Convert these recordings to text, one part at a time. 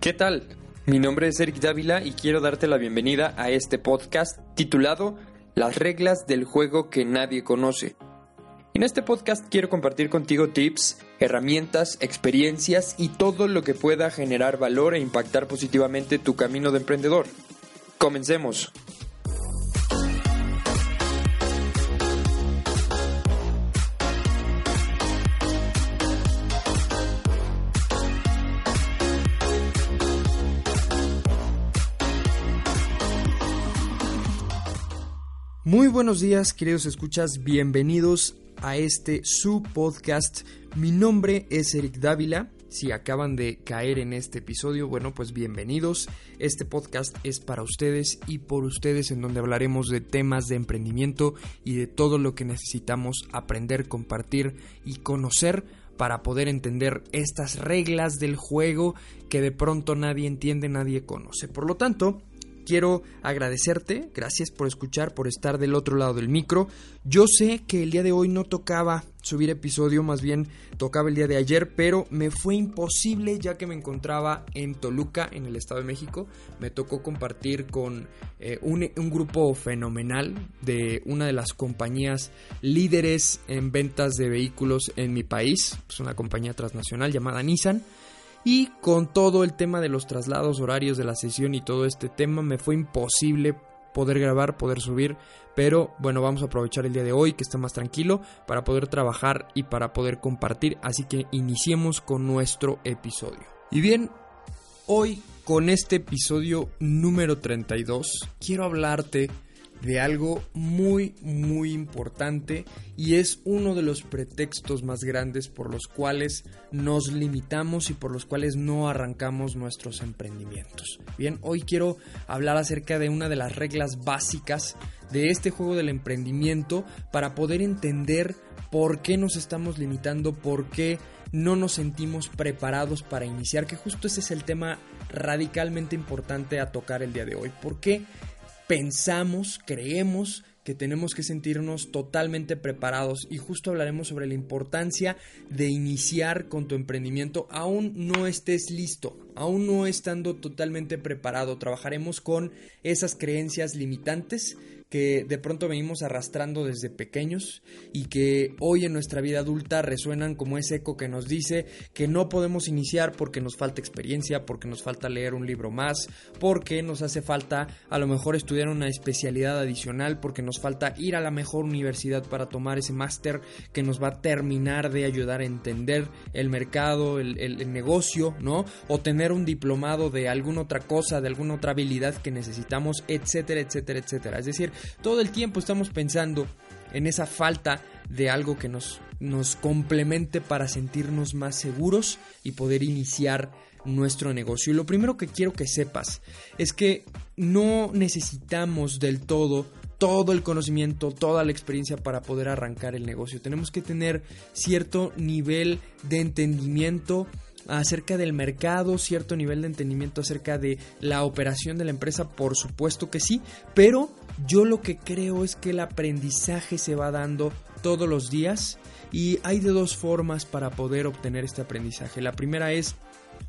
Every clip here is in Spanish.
¿Qué tal? Mi nombre es Eric Dávila y quiero darte la bienvenida a este podcast titulado Las reglas del juego que nadie conoce. En este podcast quiero compartir contigo tips, herramientas, experiencias y todo lo que pueda generar valor e impactar positivamente tu camino de emprendedor. Comencemos. Buenos días, queridos escuchas, bienvenidos a este su podcast. Mi nombre es Eric Dávila. Si acaban de caer en este episodio, bueno, pues bienvenidos. Este podcast es para ustedes y por ustedes en donde hablaremos de temas de emprendimiento y de todo lo que necesitamos aprender, compartir y conocer para poder entender estas reglas del juego que de pronto nadie entiende, nadie conoce. Por lo tanto, quiero agradecerte, gracias por escuchar, por estar del otro lado del micro. Yo sé que el día de hoy no tocaba subir episodio, más bien tocaba el día de ayer, pero me fue imposible ya que me encontraba en Toluca, en el Estado de México. Me tocó compartir con eh, un, un grupo fenomenal de una de las compañías líderes en ventas de vehículos en mi país, es una compañía transnacional llamada Nissan. Y con todo el tema de los traslados horarios de la sesión y todo este tema me fue imposible poder grabar, poder subir, pero bueno, vamos a aprovechar el día de hoy que está más tranquilo para poder trabajar y para poder compartir, así que iniciemos con nuestro episodio. Y bien, hoy con este episodio número 32 quiero hablarte de algo muy muy importante y es uno de los pretextos más grandes por los cuales nos limitamos y por los cuales no arrancamos nuestros emprendimientos. Bien, hoy quiero hablar acerca de una de las reglas básicas de este juego del emprendimiento para poder entender por qué nos estamos limitando, por qué no nos sentimos preparados para iniciar, que justo ese es el tema radicalmente importante a tocar el día de hoy. ¿Por qué pensamos, creemos que tenemos que sentirnos totalmente preparados y justo hablaremos sobre la importancia de iniciar con tu emprendimiento aún no estés listo, aún no estando totalmente preparado. Trabajaremos con esas creencias limitantes que de pronto venimos arrastrando desde pequeños y que hoy en nuestra vida adulta resuenan como ese eco que nos dice que no podemos iniciar porque nos falta experiencia, porque nos falta leer un libro más, porque nos hace falta a lo mejor estudiar una especialidad adicional, porque nos falta ir a la mejor universidad para tomar ese máster que nos va a terminar de ayudar a entender el mercado, el, el, negocio, ¿no? O tener un diplomado de alguna otra cosa, de alguna otra habilidad que necesitamos, etcétera, etcétera, etcétera. Es decir, todo el tiempo estamos pensando en esa falta de algo que nos, nos complemente para sentirnos más seguros y poder iniciar nuestro negocio. Y lo primero que quiero que sepas es que no necesitamos del todo todo el conocimiento, toda la experiencia para poder arrancar el negocio. Tenemos que tener cierto nivel de entendimiento acerca del mercado, cierto nivel de entendimiento acerca de la operación de la empresa, por supuesto que sí, pero yo lo que creo es que el aprendizaje se va dando todos los días y hay de dos formas para poder obtener este aprendizaje. La primera es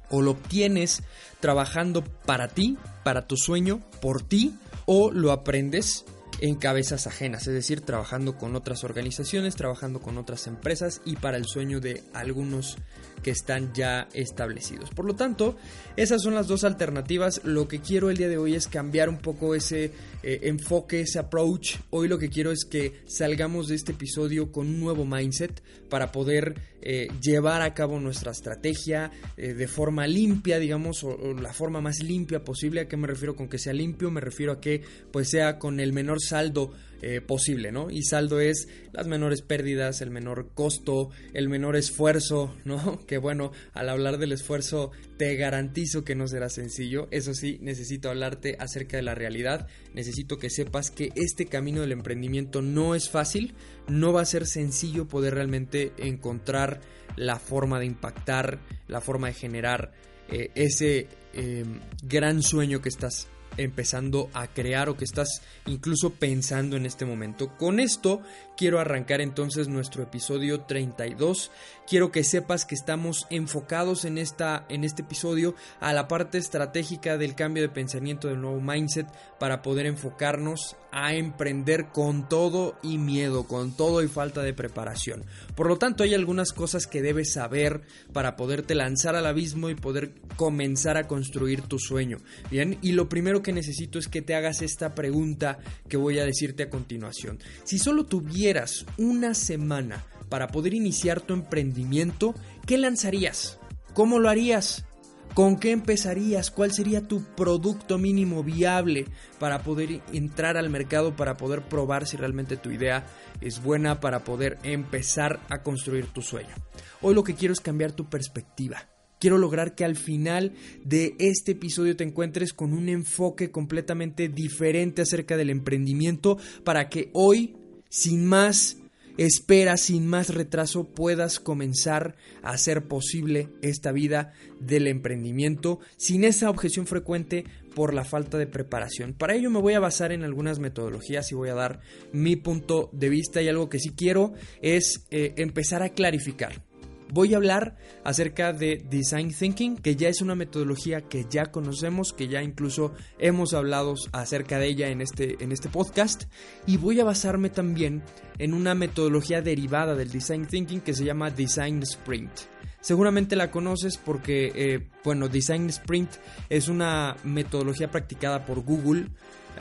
o lo obtienes trabajando para ti, para tu sueño, por ti, o lo aprendes en cabezas ajenas, es decir, trabajando con otras organizaciones, trabajando con otras empresas y para el sueño de algunos que están ya establecidos. Por lo tanto, esas son las dos alternativas. Lo que quiero el día de hoy es cambiar un poco ese eh, enfoque, ese approach. Hoy lo que quiero es que salgamos de este episodio con un nuevo mindset para poder eh, llevar a cabo nuestra estrategia eh, de forma limpia, digamos, o, o, la forma más limpia posible. ¿A qué me refiero con que sea limpio? Me refiero a que pues sea con el menor saldo eh, posible, ¿no? Y saldo es las menores pérdidas, el menor costo, el menor esfuerzo, ¿no? Que bueno, al hablar del esfuerzo te garantizo que no será sencillo. Eso sí, necesito hablarte acerca de la realidad. Necesito que sepas que este camino del emprendimiento no es fácil, no va a ser sencillo poder realmente encontrar la forma de impactar, la forma de generar eh, ese eh, gran sueño que estás empezando a crear o que estás incluso pensando en este momento. Con esto quiero arrancar entonces nuestro episodio 32. Quiero que sepas que estamos enfocados en, esta, en este episodio a la parte estratégica del cambio de pensamiento del nuevo mindset para poder enfocarnos a emprender con todo y miedo, con todo y falta de preparación. Por lo tanto, hay algunas cosas que debes saber para poderte lanzar al abismo y poder comenzar a construir tu sueño. Bien, y lo primero que necesito es que te hagas esta pregunta que voy a decirte a continuación. Si solo tuvieras una semana para poder iniciar tu emprendimiento, ¿qué lanzarías? ¿Cómo lo harías? ¿Con qué empezarías? ¿Cuál sería tu producto mínimo viable para poder entrar al mercado, para poder probar si realmente tu idea es buena, para poder empezar a construir tu sueño? Hoy lo que quiero es cambiar tu perspectiva. Quiero lograr que al final de este episodio te encuentres con un enfoque completamente diferente acerca del emprendimiento para que hoy, sin más espera sin más retraso puedas comenzar a hacer posible esta vida del emprendimiento sin esa objeción frecuente por la falta de preparación. Para ello me voy a basar en algunas metodologías y voy a dar mi punto de vista y algo que sí quiero es eh, empezar a clarificar voy a hablar acerca de Design Thinking, que ya es una metodología que ya conocemos, que ya incluso hemos hablado acerca de ella en este, en este podcast, y voy a basarme también en una metodología derivada del Design Thinking que se llama Design Sprint. Seguramente la conoces porque, eh, bueno, Design Sprint es una metodología practicada por Google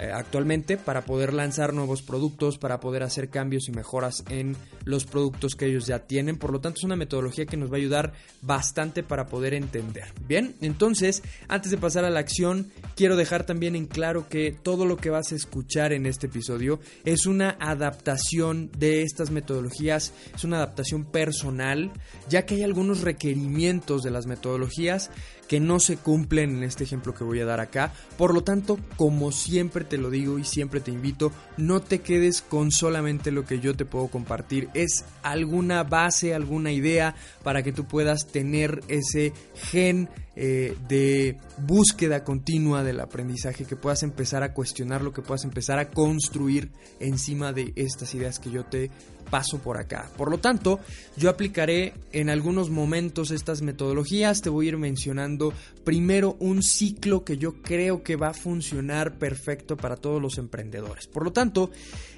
eh, actualmente para poder lanzar nuevos productos, para poder hacer cambios y mejoras en los productos que ellos ya tienen. Por lo tanto, es una metodología que nos va a ayudar bastante para poder entender. Bien, entonces, antes de pasar a la acción, quiero dejar también en claro que todo lo que vas a escuchar en este episodio es una adaptación de estas metodologías, es una adaptación personal, ya que hay algunos requerimientos de las metodologías que no se cumplen en este ejemplo que voy a dar acá. Por lo tanto, como siempre te lo digo y siempre te invito, no te quedes con solamente lo que yo te puedo compartir. Es alguna base, alguna idea para que tú puedas tener ese gen eh, de búsqueda continua del aprendizaje, que puedas empezar a cuestionar lo que puedas empezar a construir encima de estas ideas que yo te paso por acá. Por lo tanto, yo aplicaré en algunos momentos estas metodologías, te voy a ir mencionando primero un ciclo que yo creo que va a funcionar perfecto para todos los emprendedores. Por lo tanto,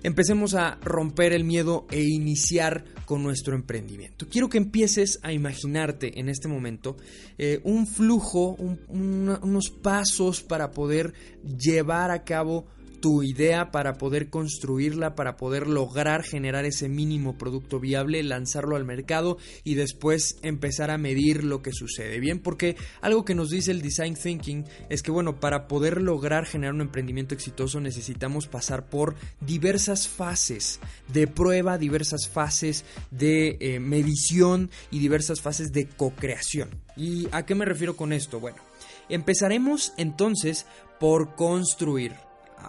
empecemos a romper el miedo e iniciar con nuestro emprendimiento. Quiero que empieces a imaginarte en este momento eh, un flujo, unos pasos para poder llevar a cabo tu idea para poder construirla, para poder lograr generar ese mínimo producto viable, lanzarlo al mercado y después empezar a medir lo que sucede. Bien, porque algo que nos dice el design thinking es que bueno, para poder lograr generar un emprendimiento exitoso necesitamos pasar por diversas fases de prueba, diversas fases de eh, medición y diversas fases de co-creación. ¿Y a qué me refiero con esto? Bueno, empezaremos entonces por construir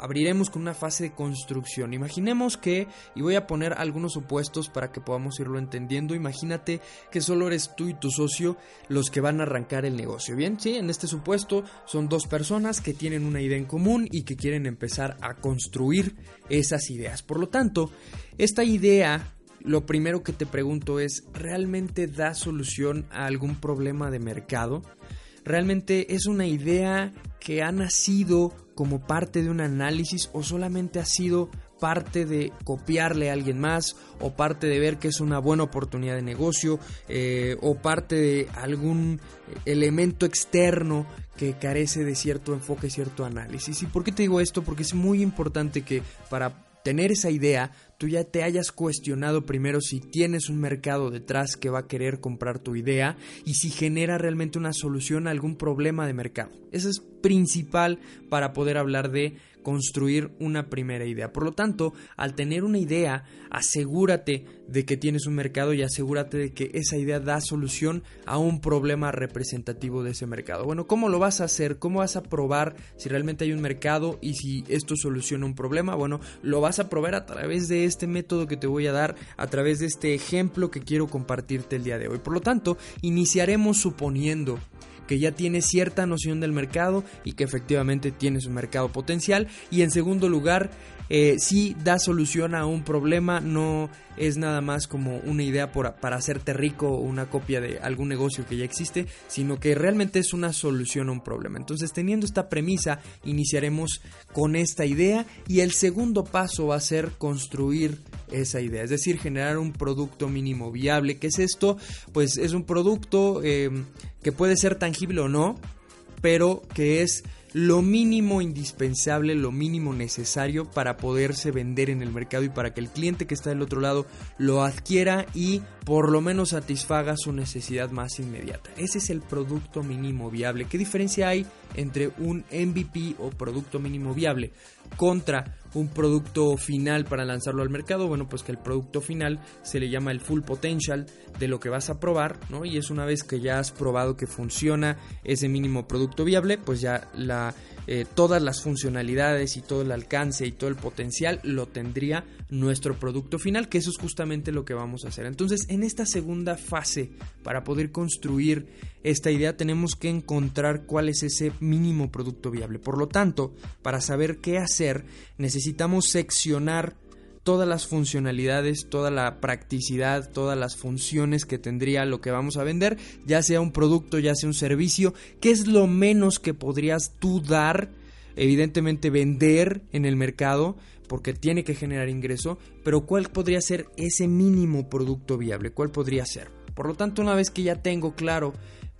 abriremos con una fase de construcción. Imaginemos que, y voy a poner algunos opuestos para que podamos irlo entendiendo, imagínate que solo eres tú y tu socio los que van a arrancar el negocio. Bien, sí, en este supuesto son dos personas que tienen una idea en común y que quieren empezar a construir esas ideas. Por lo tanto, esta idea lo primero que te pregunto es, ¿realmente da solución a algún problema de mercado? ¿Realmente es una idea que ha nacido como parte de un análisis o solamente ha sido parte de copiarle a alguien más o parte de ver que es una buena oportunidad de negocio eh, o parte de algún elemento externo que carece de cierto enfoque, cierto análisis. ¿Y por qué te digo esto? Porque es muy importante que para tener esa idea tú ya te hayas cuestionado primero si tienes un mercado detrás que va a querer comprar tu idea y si genera realmente una solución a algún problema de mercado. Eso es principal para poder hablar de construir una primera idea. Por lo tanto, al tener una idea, asegúrate de que tienes un mercado y asegúrate de que esa idea da solución a un problema representativo de ese mercado. Bueno, ¿cómo lo vas a hacer? ¿Cómo vas a probar si realmente hay un mercado y si esto soluciona un problema? Bueno, lo vas a probar a través de este método que te voy a dar, a través de este ejemplo que quiero compartirte el día de hoy. Por lo tanto, iniciaremos suponiendo que ya tienes cierta noción del mercado y que efectivamente tienes un mercado potencial. Y en segundo lugar, eh, si da solución a un problema, no es nada más como una idea para hacerte rico o una copia de algún negocio que ya existe, sino que realmente es una solución a un problema. Entonces, teniendo esta premisa, iniciaremos con esta idea y el segundo paso va a ser construir esa idea, es decir, generar un producto mínimo viable. ¿Qué es esto? Pues es un producto eh, que puede ser tangible o no, pero que es lo mínimo indispensable, lo mínimo necesario para poderse vender en el mercado y para que el cliente que está del otro lado lo adquiera y por lo menos satisfaga su necesidad más inmediata. Ese es el producto mínimo viable. ¿Qué diferencia hay entre un MVP o producto mínimo viable contra un producto final para lanzarlo al mercado? Bueno, pues que el producto final se le llama el full potential de lo que vas a probar, ¿no? Y es una vez que ya has probado que funciona ese mínimo producto viable, pues ya eh, todas las funcionalidades y todo el alcance y todo el potencial lo tendría nuestro producto final, que eso es justamente lo que vamos a hacer. Entonces, en esta segunda fase, para poder construir esta idea, tenemos que encontrar cuál es ese mínimo producto viable. Por lo tanto, para saber qué hacer, necesitamos seccionar todas las funcionalidades, toda la practicidad, todas las funciones que tendría lo que vamos a vender, ya sea un producto, ya sea un servicio, qué es lo menos que podrías tú dar, evidentemente vender en el mercado, porque tiene que generar ingreso, pero cuál podría ser ese mínimo producto viable, cuál podría ser. Por lo tanto, una vez que ya tengo claro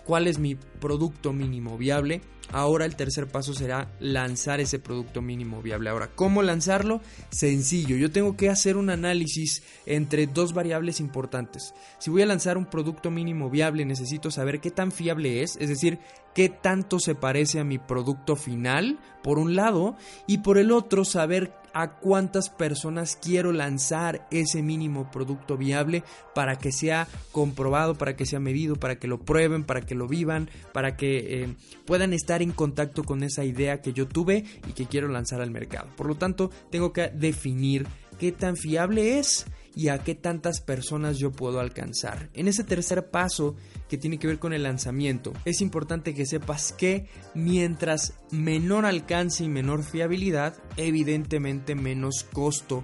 cuál es mi producto mínimo viable. Ahora el tercer paso será lanzar ese producto mínimo viable. Ahora, ¿cómo lanzarlo? Sencillo, yo tengo que hacer un análisis entre dos variables importantes. Si voy a lanzar un producto mínimo viable, necesito saber qué tan fiable es, es decir, qué tanto se parece a mi producto final, por un lado, y por el otro, saber a cuántas personas quiero lanzar ese mínimo producto viable para que sea comprobado, para que sea medido, para que lo prueben, para que lo vivan, para que eh, puedan estar en contacto con esa idea que yo tuve y que quiero lanzar al mercado. Por lo tanto, tengo que definir qué tan fiable es y a qué tantas personas yo puedo alcanzar. En ese tercer paso que tiene que ver con el lanzamiento, es importante que sepas que mientras menor alcance y menor fiabilidad, evidentemente menos costo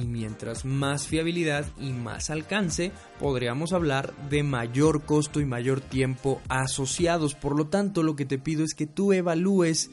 y mientras más fiabilidad y más alcance, podríamos hablar de mayor costo y mayor tiempo asociados. Por lo tanto, lo que te pido es que tú evalúes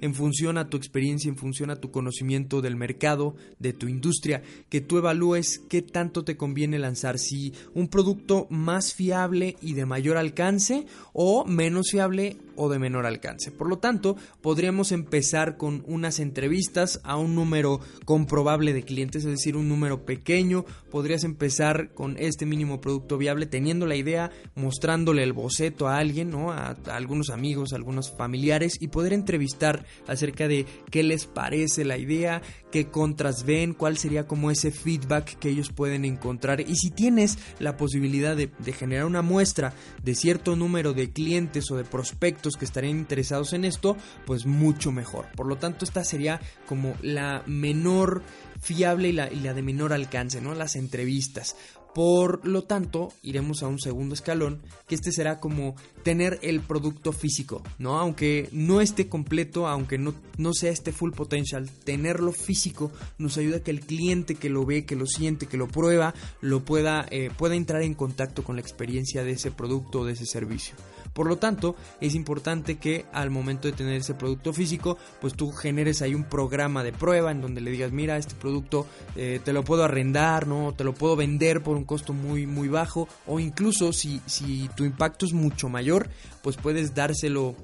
en función a tu experiencia, en función a tu conocimiento del mercado, de tu industria, que tú evalúes qué tanto te conviene lanzar, si un producto más fiable y de mayor alcance o menos fiable o de menor alcance. Por lo tanto, podríamos empezar con unas entrevistas a un número comprobable de clientes, es decir, un número pequeño. Podrías empezar con este mínimo producto viable, teniendo la idea, mostrándole el boceto a alguien, a, algunos amigos, a algunos familiares y poder entrevistar acerca de qué les parece la idea, qué contras ven, cuál sería como ese feedback que ellos pueden encontrar. Y si tienes la posibilidad de generar una muestra de cierto número de clientes o de prospectos que estarían interesados en esto, pues mucho mejor. Por lo tanto, esta sería como la menor fiable y la, y la de menor alcance, ¿no? Las entrevistas. Por lo tanto, iremos a un segundo escalón, que este será como tener el producto físico, ¿no? Aunque no esté completo, aunque no, no sea este full potential, tenerlo físico nos ayuda a que el cliente que lo ve, que lo siente, que lo prueba, lo pueda, eh, pueda entrar en contacto con la experiencia de ese producto o de ese servicio. Por lo tanto, es importante que al momento de tener ese producto físico, pues tú generes ahí un programa de prueba en donde le digas, mira, este producto eh, te lo puedo arrendar, ¿no? Te lo puedo vender por un costo muy, muy bajo. O incluso si, si tu impacto es mucho mayor, pues puedes dárselo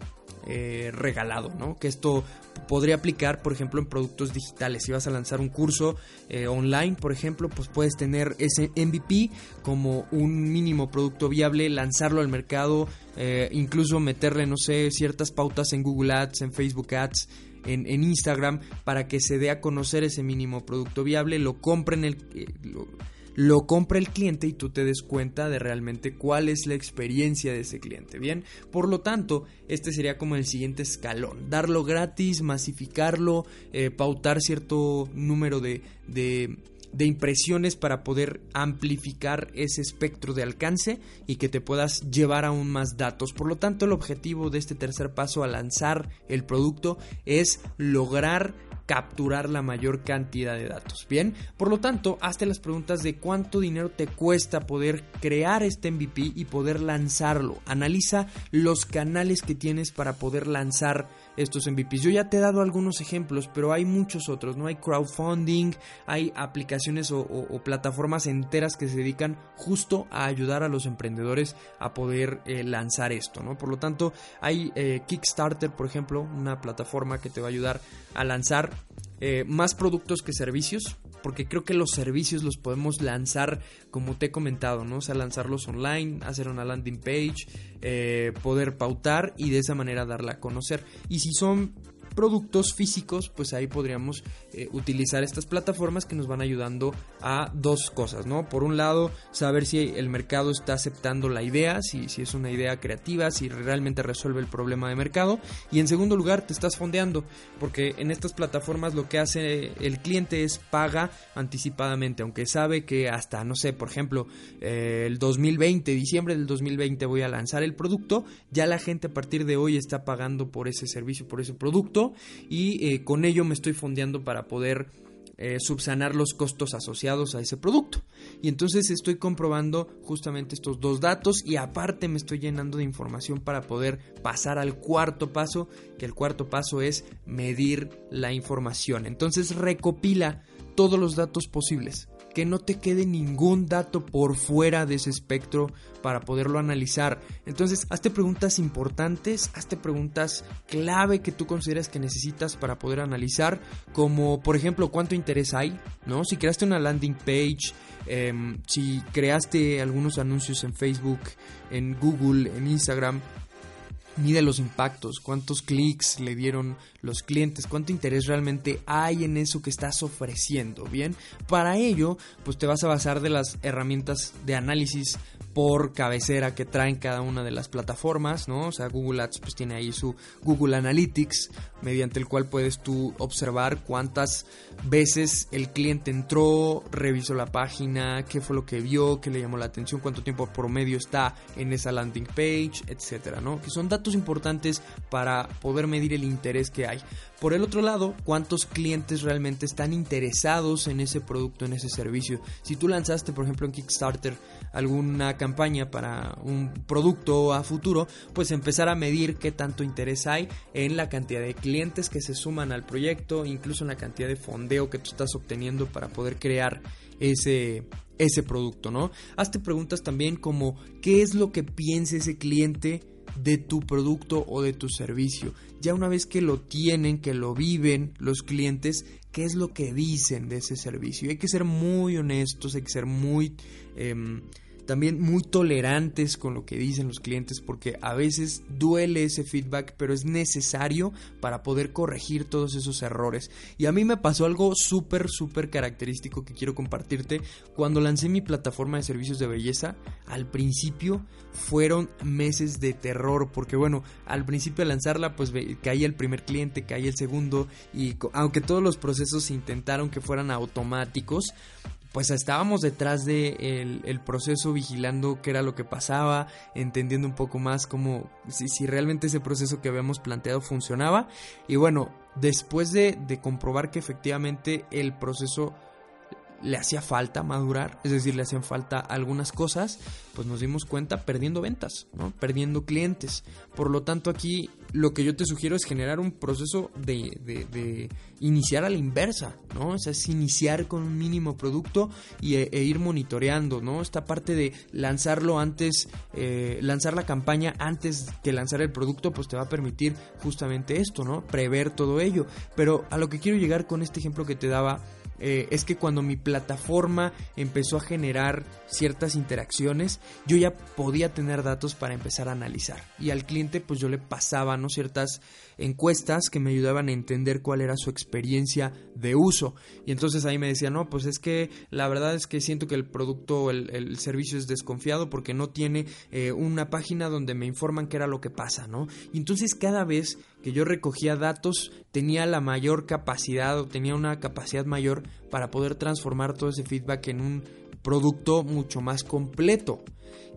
eh, regalado, ¿no? Que esto podría aplicar, por ejemplo, en productos digitales. Si vas a lanzar un curso eh, online, por ejemplo, pues puedes tener ese MVP como un mínimo producto viable, lanzarlo al mercado, eh, incluso meterle, no sé, ciertas pautas en Google Ads, en Facebook Ads, en, Instagram, para que se dé a conocer ese mínimo producto viable, lo compren el... lo compra el cliente y tú te des cuenta de realmente cuál es la experiencia de ese cliente. Bien, por lo tanto, este sería como el siguiente escalón: darlo gratis, masificarlo, eh, pautar cierto número de, de, de impresiones para poder amplificar ese espectro de alcance y que te puedas llevar aún más datos. Por lo tanto, el objetivo de este tercer paso a lanzar el producto es lograr capturar la mayor cantidad de datos. Bien, por lo tanto, hazte las preguntas de cuánto dinero te cuesta poder crear este MVP y poder lanzarlo. Analiza los canales que tienes para poder lanzar estos MVPs. Yo ya te he dado algunos ejemplos, pero hay muchos otros, ¿no? Hay crowdfunding, hay aplicaciones o, plataformas enteras que se dedican justo a ayudar a los emprendedores a poder eh, lanzar esto, ¿no? Por lo tanto, hay eh, Kickstarter, por ejemplo, una plataforma que te va a ayudar a lanzar eh, más productos que servicios, porque creo que los servicios los podemos lanzar como te he comentado, ¿no? O sea, lanzarlos online, hacer una landing page, eh, poder pautar y de esa manera darla a conocer. Y si son productos físicos, pues ahí podríamos eh, utilizar estas plataformas que nos van ayudando a dos cosas, ¿no? Por un lado, saber si el mercado está aceptando la idea, si, si es una idea creativa, si realmente resuelve el problema de mercado. Y en segundo lugar, te estás fondeando, porque en estas plataformas lo que hace el cliente es paga anticipadamente, aunque sabe que hasta, no sé, por ejemplo, eh, el 2020, diciembre del 2020 voy a lanzar el producto, ya la gente a partir de hoy está pagando por ese servicio, por ese producto y eh, con ello me estoy fondeando para poder eh, subsanar los costos asociados a ese producto. Y entonces estoy comprobando justamente estos dos datos y aparte me estoy llenando de información para poder pasar al cuarto paso, que el cuarto paso es medir la información. Entonces recopila todos los datos posibles que no te quede ningún dato por fuera de ese espectro para poderlo analizar. Entonces, hazte preguntas importantes, hazte preguntas clave que tú consideras que necesitas para poder analizar, como por ejemplo, cuánto interés hay, ¿no? Si creaste una landing page, em, si creaste algunos anuncios en Facebook, en Google, en Instagram, mide los impactos, cuántos clics le dieron los clientes, cuánto interés realmente hay en eso que estás ofreciendo, ¿bien? Para ello, pues te vas a basar de las herramientas de análisis por cabecera que traen cada una de las plataformas, ¿no? O sea, Google Ads pues tiene ahí su Google Analytics, mediante el cual puedes tú observar cuántas veces el cliente entró, revisó la página, qué fue lo que vio, qué le llamó la atención, cuánto tiempo promedio está en esa landing page, etcétera, ¿no? Que son datos importantes para poder medir el interés que hay. Por el otro lado, cuántos clientes realmente están interesados en ese producto, en ese servicio. Si tú lanzaste, por ejemplo, en Kickstarter alguna campaña para un producto a futuro, pues empezar a medir qué tanto interés hay en la cantidad de clientes que se suman al proyecto, incluso en la cantidad de fondeo que tú estás obteniendo para poder crear ese, ese producto, ¿no? Hazte preguntas también como qué es lo que piensa ese cliente de tu producto o de tu servicio. Ya una vez que lo tienen, que lo viven los clientes, ¿qué es lo que dicen de ese servicio? hay que ser muy honestos, hay que ser muy... Em, también muy tolerantes con lo que dicen los clientes porque a veces duele ese feedback pero es necesario para poder corregir todos esos errores. Y a mí me pasó algo súper súper característico que quiero compartirte. Cuando lancé mi plataforma de servicios de belleza al principio fueron meses de terror porque bueno al principio de lanzarla pues caía el primer cliente caía el segundo y aunque todos los procesos intentaron que fueran automáticos pues estábamos detrás de el, proceso vigilando qué era lo que pasaba, entendiendo un poco más cómo, si, si realmente ese proceso que habíamos planteado funcionaba. Y bueno, después de, de comprobar que efectivamente el proceso le hacía falta madurar, es decir, le hacían falta algunas cosas, pues nos dimos cuenta perdiendo ventas, ¿no? Perdiendo clientes. Por lo tanto, aquí lo que yo te sugiero es generar un proceso de, de, iniciar a la inversa, ¿no? O sea, es iniciar con un mínimo producto y, e, e ir monitoreando, ¿no? Esta parte de lanzarlo antes, eh, lanzar la campaña antes que lanzar el producto, pues te va a permitir justamente esto, ¿no? Prever todo ello. Pero a lo que quiero llegar con este ejemplo que te daba eh, es que cuando mi plataforma empezó a generar ciertas interacciones, yo ya podía tener datos para empezar a analizar. Y al cliente pues yo le pasaba ¿no? ciertas encuestas que me ayudaban a entender cuál era su experiencia de uso. Y entonces ahí me decía, no, pues es que la verdad es que siento que el producto, el, el servicio es desconfiado porque no tiene eh, una página donde me informan qué era lo que pasa, ¿no? Y entonces cada vez que yo recogía datos tenía la mayor capacidad o tenía una capacidad mayor para poder transformar todo ese feedback en un producto mucho más completo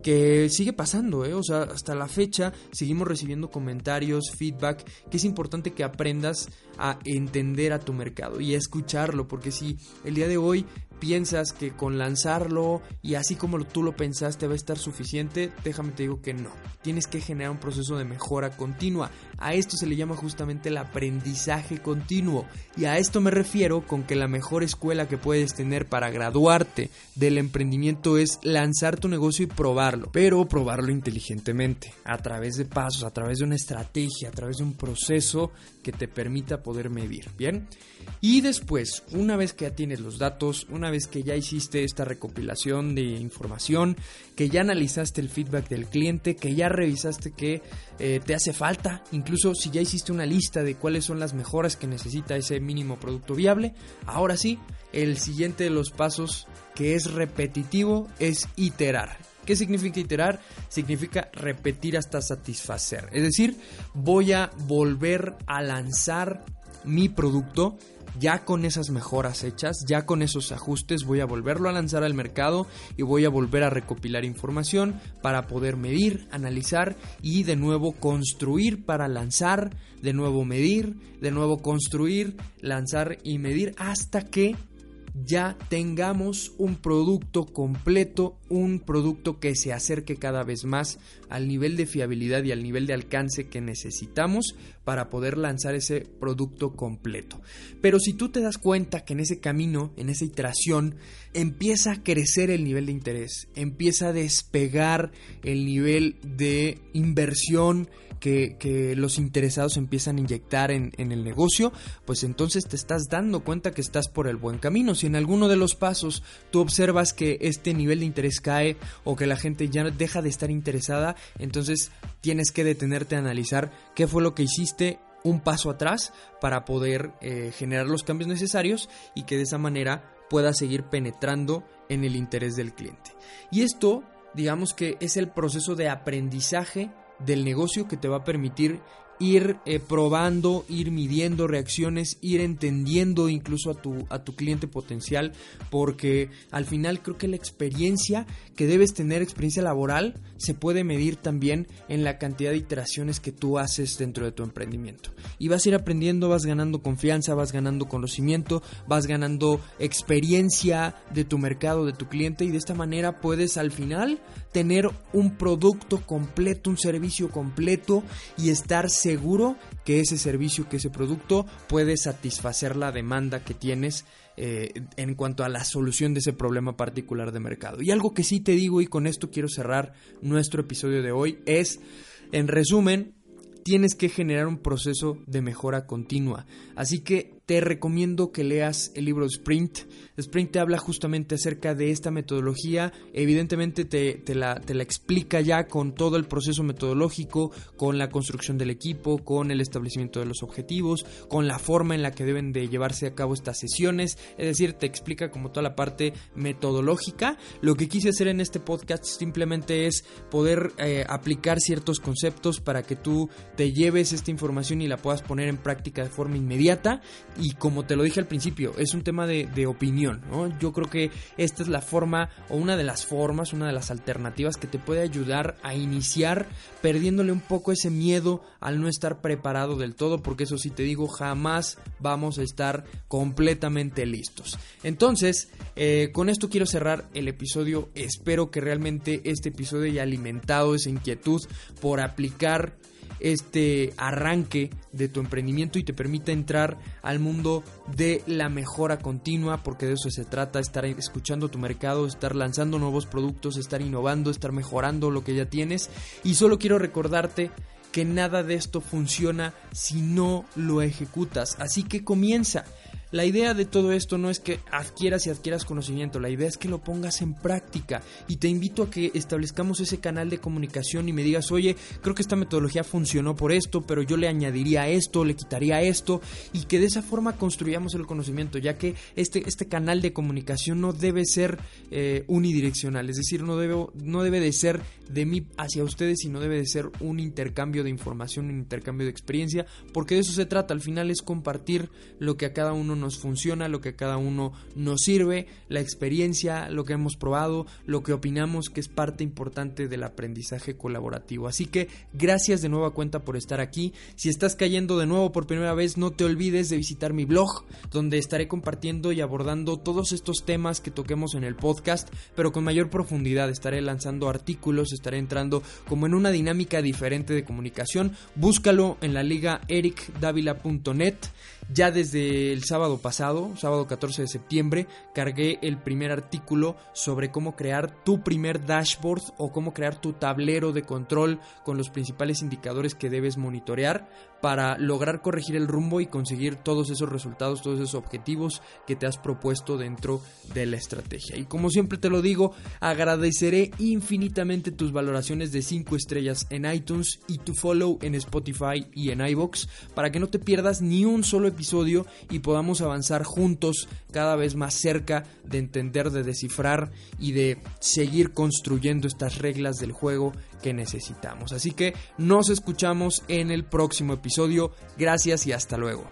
que sigue pasando, ¿eh? o sea, hasta la fecha seguimos recibiendo comentarios, feedback, que es importante que aprendas a entender a tu mercado y a escucharlo, porque si el día de hoy piensas que con lanzarlo y así como tú lo pensaste va a estar suficiente, déjame te digo que no. Tienes que generar un proceso de mejora continua. A esto se le llama justamente el aprendizaje continuo. Y a esto me refiero con que la mejor escuela que puedes tener para graduarte del emprendimiento es lanzar tu negocio y probarlo. Pero probarlo inteligentemente, a través de pasos, a través de una estrategia, a través de un proceso que te permita poder medir. Bien. Y después, una vez que ya tienes los datos, una vez que ya hiciste esta recopilación de información, que ya analizaste el feedback del cliente, que ya revisaste que eh, te hace falta, si ya hiciste una lista de cuáles son las mejoras que necesita ese mínimo producto viable, ahora sí, el siguiente de los pasos que es repetitivo es iterar. ¿Qué significa iterar? Significa repetir hasta satisfacer. Es decir, voy a volver a lanzar mi producto ya con esas mejoras hechas, ya con esos ajustes voy a volverlo a lanzar al mercado y voy a volver a recopilar información para poder medir, analizar y de nuevo construir para lanzar, de nuevo medir, de nuevo construir, lanzar y medir hasta que ya tengamos un producto completo, un producto que se acerque cada vez más al nivel de fiabilidad y al nivel de alcance que necesitamos para poder lanzar ese producto completo. Pero si tú te das cuenta que en ese camino, en esa iteración, empieza a crecer el nivel de interés, empieza a despegar el nivel de inversión, que, los interesados empiezan a inyectar en, el negocio, pues entonces te estás dando cuenta que estás por el buen camino. Si en alguno de los pasos tú observas que este nivel de interés cae o que la gente ya deja de estar interesada, entonces tienes que detenerte a analizar qué fue lo que hiciste un paso atrás para poder eh, generar los cambios necesarios y que de esa manera pueda seguir penetrando en el interés del cliente. Y esto, digamos que es el proceso de aprendizaje del negocio que te va a permitir ir eh, probando, ir midiendo reacciones, ir entendiendo incluso a tu, a tu cliente potencial, porque al final creo que la experiencia que debes tener, experiencia laboral, se puede medir también en la cantidad de iteraciones que tú haces dentro de tu emprendimiento. Y vas a ir aprendiendo, vas ganando confianza, vas ganando conocimiento, vas ganando experiencia de tu mercado, de tu cliente, y de esta manera puedes al final tener un producto completo, un servicio completo y estar seguro que ese servicio, que ese producto puede satisfacer la demanda que tienes eh, en cuanto a la solución de ese problema particular de mercado. Y algo que sí te digo y con esto quiero cerrar nuestro episodio de hoy es, en resumen, tienes que generar un proceso de mejora continua. Así que te recomiendo que leas el libro Sprint. Sprint te habla justamente acerca de esta metodología. Evidentemente te, la, te, la, explica ya con todo el proceso metodológico, con la construcción del equipo, con el establecimiento de los objetivos, con la forma en la que deben de llevarse a cabo estas sesiones. Es decir, te explica como toda la parte metodológica. Lo que quise hacer en este podcast simplemente es poder eh, aplicar ciertos conceptos para que tú te lleves esta información y la puedas poner en práctica de forma inmediata y como te lo dije al principio, es un tema de, opinión, ¿no? Yo creo que esta es la forma o una de las formas, una de las alternativas que te puede ayudar a iniciar perdiéndole un poco ese miedo al no estar preparado del todo, porque eso sí te digo, jamás vamos a estar completamente listos. Entonces, eh, con esto quiero cerrar el episodio. Espero que realmente este episodio haya alimentado esa inquietud por aplicar este arranque de tu emprendimiento y te permita entrar al mundo de la mejora continua, porque de eso se trata, estar escuchando tu mercado, estar lanzando nuevos productos, estar innovando, estar mejorando lo que ya tienes. Y solo quiero recordarte que nada de esto funciona si no lo ejecutas. Así que comienza. La idea de todo esto no es que adquieras y adquieras conocimiento, la idea es que lo pongas en práctica. Y te invito a que establezcamos ese canal de comunicación y me digas, oye, creo que esta metodología funcionó por esto, pero yo le añadiría esto, le quitaría esto y que de esa forma construyamos el conocimiento, ya que este, este canal de comunicación no debe ser eh, unidireccional, es decir, no debe, no debe de ser de mí hacia ustedes, sino debe de ser un intercambio de información, un intercambio de experiencia, porque de eso se trata, al final es compartir lo que a cada uno nos funciona, lo que cada uno nos sirve, la experiencia, lo que hemos probado, lo que opinamos que es parte importante del aprendizaje colaborativo. Así que gracias de nueva cuenta por estar aquí. Si estás cayendo de nuevo por primera vez, no te olvides de visitar mi blog, donde estaré compartiendo y abordando todos estos temas que toquemos en el podcast, pero con mayor profundidad. Estaré lanzando artículos, estaré entrando como en una dinámica diferente de comunicación. Búscalo en la liga ericdavila.net. Ya desde el sábado pasado, sábado 14 de septiembre, cargué el primer artículo sobre cómo crear tu primer dashboard o cómo crear tu tablero de control con los principales indicadores que debes monitorear para lograr corregir el rumbo y conseguir todos esos resultados, todos esos objetivos que te has propuesto dentro de la estrategia. Y como siempre te lo digo, agradeceré infinitamente tus valoraciones de 5 estrellas en iTunes y tu follow en Spotify y en iBox para que no te pierdas ni un solo episodio y podamos avanzar juntos cada vez más cerca de entender, de descifrar y de seguir construyendo estas reglas del juego que necesitamos. Así que nos escuchamos en el próximo episodio. Gracias y hasta luego.